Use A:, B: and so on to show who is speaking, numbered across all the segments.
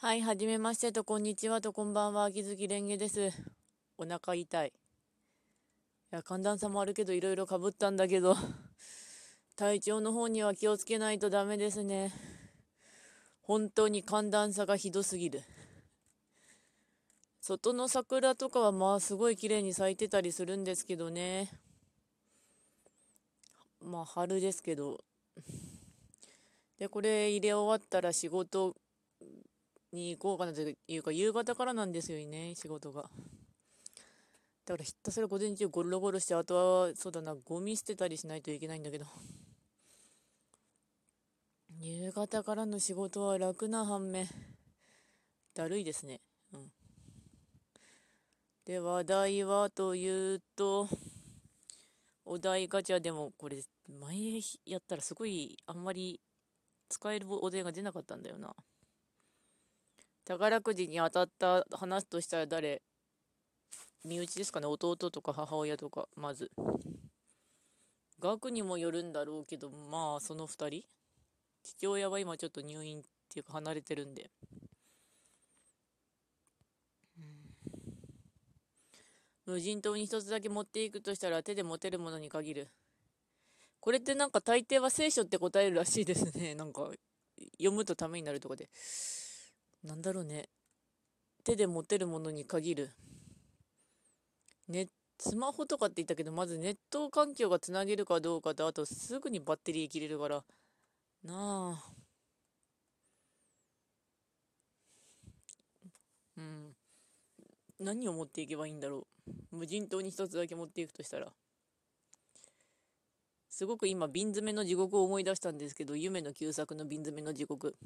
A: はい、はじめましてと、こんにちはと、こんばんは、秋月蓮華です。お腹痛い。いや、寒暖差もあるけど、いろいろかぶったんだけど、体調の方には気をつけないとダメですね。本当に寒暖差がひどすぎる。外の桜とかはまあすごい綺麗に咲いてたりするんですけどね。まあ春ですけど。で、これ入れ終わったら仕事に行こうかなというか、夕方からなんですよね、仕事が。だからひたすら午前中ゴロゴロして、あとは、そうだな、ゴミ捨てたりしないといけないんだけど。夕方からの仕事は楽な反面、だるいですね。うん。で、話題はというと、お題ガチャでもこれ、前やったらすごいあんまり使えるお題が出なかったんだよな。宝くじに当たった話としたら誰？身内ですかね？弟とか母親とか、まず。額にもよるんだろうけど、まあ、その2人？父親は今ちょっと入院っていうか離れてるんで。無人島に一つだけ持っていくとしたら手で持てるものに限る。これってなんか大抵は聖書って答えるらしいですね。なんか読むとためになるとかで。なんだろうね。手で持てるものに限る。ね、スマホとかって言ったけど、まずネット環境がつなげるかどうかと、あとすぐにバッテリー切れるから、なあ。うん。何を持っていけばいいんだろう。無人島に一つだけ持っていくとしたら。すごく今、瓶詰めの地獄を思い出したんですけど、夢の旧作の瓶詰めの地獄。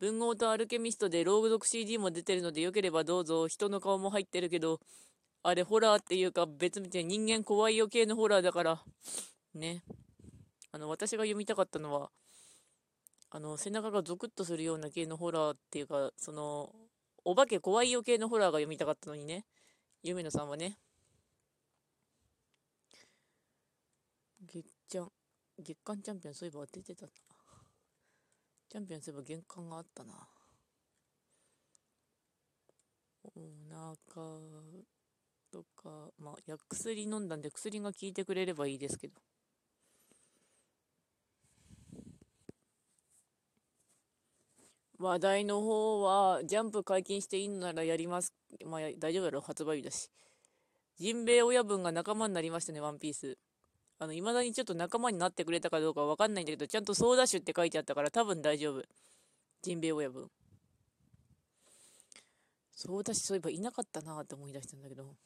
A: 文豪とアルケミストで朗読 CD も出てるのでよければどうぞ。人の顔も入ってるけど、あれホラーっていうか別みたい人間怖いよ系のホラーだから、ね。あの、私が読みたかったのは、あの、背中がゾクッとするような系のホラーっていうか、その、お化け怖いよ系のホラーが読みたかったのにね。夢野さんはね。月ちゃん、月間チャンピオンそういえば出てたな。チャンピオンすれば玄関があったな。お腹とか、まあ、薬薬飲んだんで薬が効いてくれればいいですけど。話題の方は、ジャンプ解禁していいのならやります。まあ、大丈夫だろう、発売日だし。ジンベエ親分が仲間になりましたね、ワンピース。あの、未だにちょっと仲間になってくれたかどうかわかんないんだけど、ちゃんとソーダッって書いてあったから多分大丈夫。ジンベエ親分。ソーダッそういえばいなかったなって思い出したんだけど。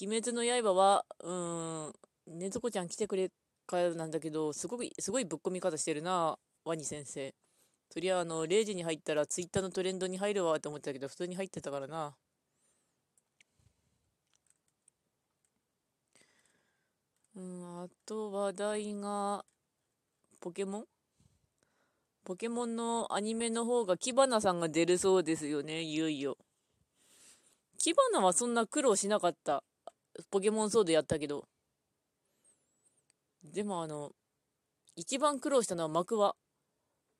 A: 鬼滅の刃は、うーん、ねずこちゃん来てくれからなんだけど、すごく、すごいぶっ込み方してるな、ワニ先生。そりゃ、あの、0時に入ったらツイッターのトレンドに入るわって思ってたけど、普通に入ってたからな。うん、あと話題が、ポケモン？ポケモンのアニメの方がキバナさんが出るそうですよね、いよいよ。キバナはそんな苦労しなかった。ポケモンソードやったけど。でもあの、一番苦労したのは幕は、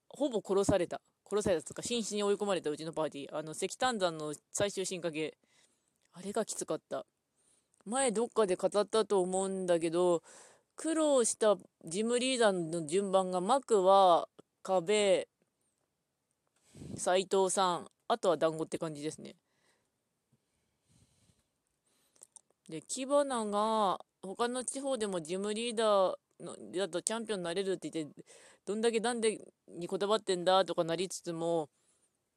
A: ほぼ殺された。殺されたとか、瀕死に追い込まれたうちのパーティー。あの、石炭山の最終進化系。あれがきつかった。前どっかで語ったと思うんだけど、苦労したジムリーダーの順番が、マクは壁、斎藤さん、あとは団子って感じですね。で、キバナが、他の地方でもジムリーダーのだとチャンピオンになれるって言って、どんだけなんでにこだわってんだとかなりつつも、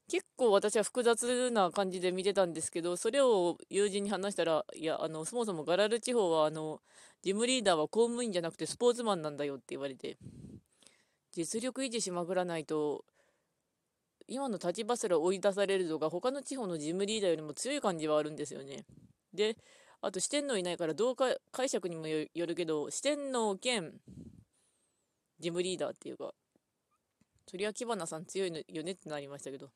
A: 結構私は複雑な感じで見てたんですけど、それを友人に話したら、いや、あの、そもそもガラル地方は、あの、ジムリーダーは公務員じゃなくてスポーツマンなんだよって言われて、実力維持しまくらないと、今の立場すら追い出されるとか、他の地方のジムリーダーよりも強い感じはあるんですよね。で、あと四天王いないからどうか解釈にもよるけど、四天王兼ジムリーダーっていうか、そりゃキバナさん強いのよねってなりましたけど。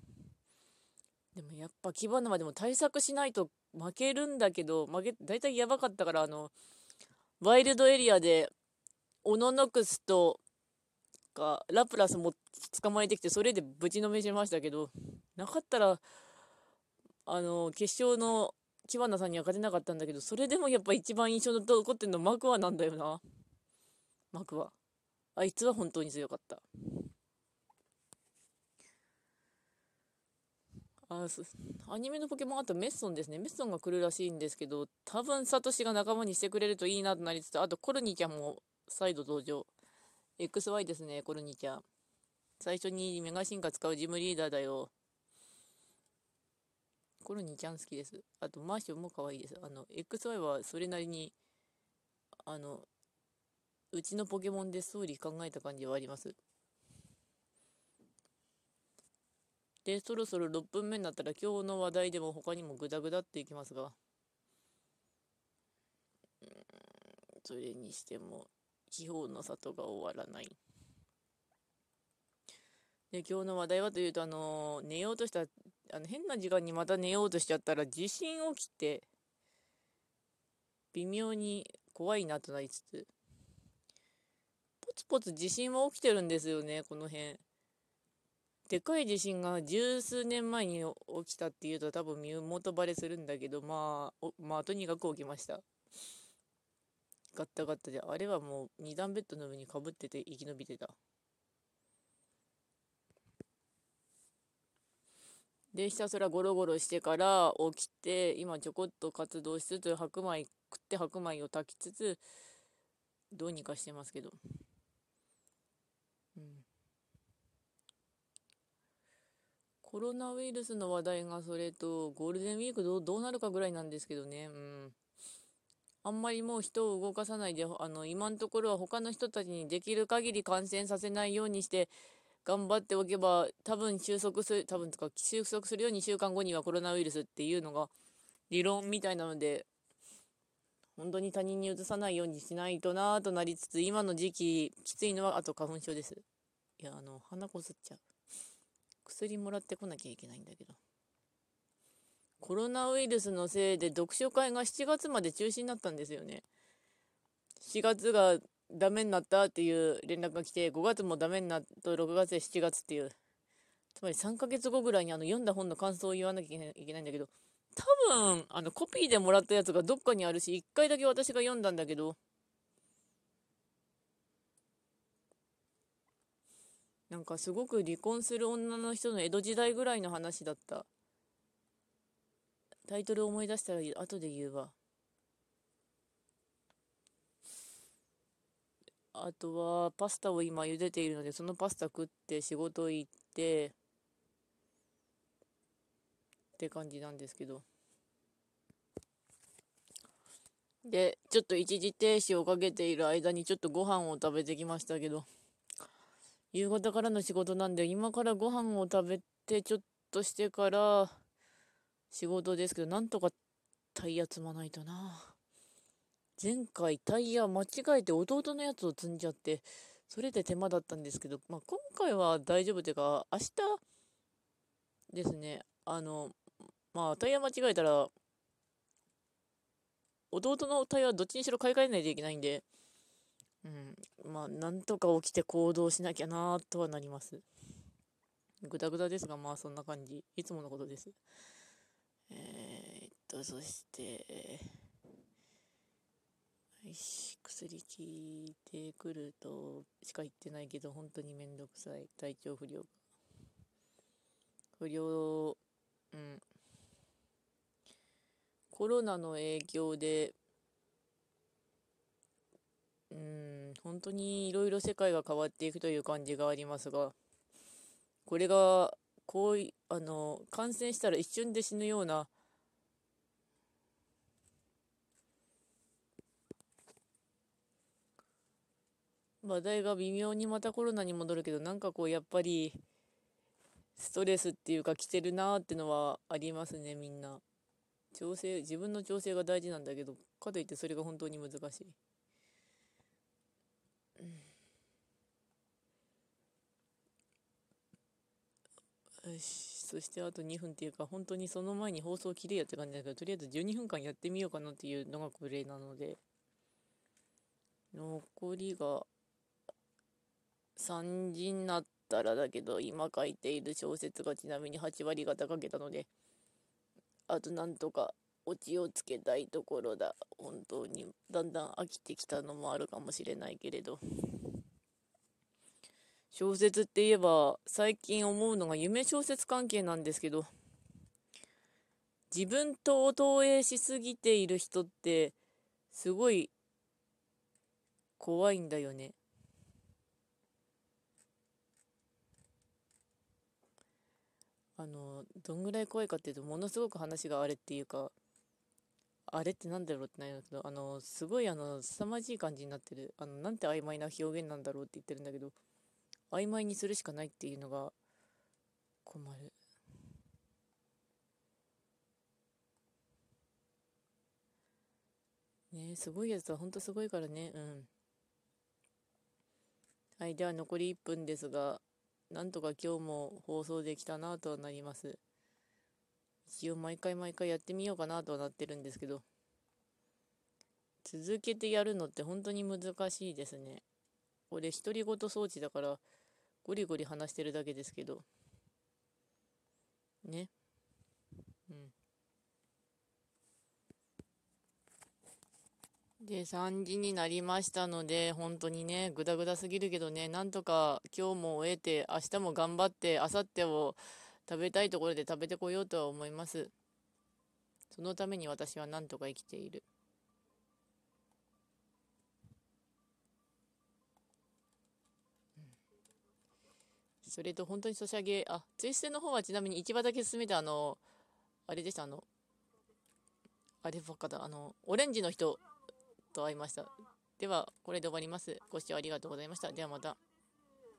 A: でもやっぱキバナはでも対策しないと負けるんだけど、負け、大体やばかったから、あの、ワイルドエリアで、オノノクスとか、ラプラスも捕まえてきて、それでぶちのめしましたけど、なかったら、あの、決勝のキバナさんには勝てなかったんだけど、それでもやっぱ一番印象に残ってるのマクワなんだよな。マクワ。あいつは本当に強かった。あアニメのポケモンあとメッソンですね。メッソンが来るらしいんですけど、多分サトシが仲間にしてくれるといいなとなりつつ、あとコルニちゃんも再度登場。XY ですね、コルニちゃん。最初にメガ進化使うジムリーダーだよ。コルニちゃん好きです。あとマーションも可愛いです。あの、XY はそれなりに、あの、うちのポケモンでストーリー考えた感じはあります。で、そろそろ6分目になったら今日の話題でも他にもグダグダっていきますが、うん、それにしても、気泡の里が終わらない。で、今日の話題はというと、あの寝ようとした、あの、変な時間にまた寝ようとしちゃったら、地震起きて、微妙に怖いなとなりつつ、ポツポツ地震は起きてるんですよね、この辺。でかい地震が十数年前に起きたっていうと多分身元バレするんだけど、まあ、まあ、とにかく起きました。ガッタガッタで、あれはもう二段ベッドの上にかぶってて生き延びてた。で、ひたすらゴロゴロしてから起きて、今ちょこっと活動しつつ、白米食って白米を炊きつつ、どうにかしてますけど。うん。コロナウイルスの話題がそれと、ゴールデンウィークどうどうなるかぐらいなんですけどね。うん。あんまりもう人を動かさないで、あの、今のところは他の人たちにできる限り感染させないようにして、頑張っておけば、多分収束する、多分とか、収束するように2週間後にはコロナウイルスっていうのが、理論みたいなので、本当に他人にうつさないようにしないとなぁとなりつつ、今の時期、きついのは、あと花粉症です。いや、あの、鼻こすっちゃう。薬もらってこなきゃいけないんだけど。コロナウイルスのせいで読書会が7月まで中止になったんですよね。4月がダメになったっていう連絡が来て、5月もダメになった、6月で7月っていう。つまり3ヶ月後ぐらいにあの読んだ本の感想を言わなきゃいけないんだけど、多分、あのコピーでもらったやつがどっかにあるし、1回だけ私が読んだんだけど、なんかすごく離婚する女の人の江戸時代ぐらいの話だった。タイトル思い出したら後で言うわ。あとはパスタを今茹でているのでそのパスタ食って仕事行ってって感じなんですけどでちょっと一時停止をかけている間にちょっとご飯を食べてきましたけど夕方からの仕事なんで、今からご飯を食べて、ちょっとしてから仕事ですけど、なんとかタイヤ積まないとな。前回タイヤ間違えて弟のやつを積んじゃって、それで手間だったんですけど、まあ、今回は大丈夫というか、明日ですね、あの、まあ、タイヤ間違えたら、弟のタイヤはどっちにしろ買い替えないといけないんで、うん、まあ、なんとか起きて行動しなきゃなとはなります。ぐだぐだですが、まあそんな感じ。いつものことです。えー、っと、そして、よし、薬効いてくるとしか言ってないけど、本当にめんどくさい。体調不良。不良、うん。コロナの影響で、うん、本当にいろいろ世界が変わっていくという感じがありますが、これが、こうい、あの、感染したら一瞬で死ぬような、話題が微妙にまたコロナに戻るけど、なんかこう、やっぱり、ストレスっていうか来てるなーってのはありますね、みんな。調整、自分の調整が大事なんだけど、かといってそれが本当に難しい。そしてあと2分っていうか本当にその前に放送切れいやって感じだけどとりあえず12分間やってみようかなっていうのがこれなので残りが3時になったらだけど、今書いている小説がちなみに8割方書けたので、あとなんとかオチをつけたいところだ。本当にだんだん飽きてきたのもあるかもしれないけれど。小説って言えば最近思うのが夢小説関係なんですけど自分と投影しすぎている人ってすごい怖いんだよね。あのどんぐらい怖いかっていうとものすごく話があれっていうかあれってなんだろうってないんだけどあのすごいあの凄まじい感じになってるあのなんて曖昧な表現なんだろうって言ってるんだけど曖昧にするしかないっていうのが困る。ねすごいやつはほんとすごいからね。うん。はいでは残り1分ですがなんとか今日も放送できたなとはなります。一応毎回毎回やってみようかなとはなってるんですけど。続けてやるのって本当に難しいですね。これ独り言装置だからゴリゴリ話してるだけですけどねうんで、3時になりましたので、本当にね、ぐだぐだすぎるけどね、なんとか今日も終えて、明日も頑張って、明後日を食べたいところで食べてこようとは思います。そのために私はなんとか生きている。それと本当にソシャゲ、あ、ツイステの方はちなみに市場だけ進めて、あの、あれでした、あの、あればっかだ、あの、オレンジの人と会いました。では、これで終わります。ご視聴ありがとうございました。ではまた。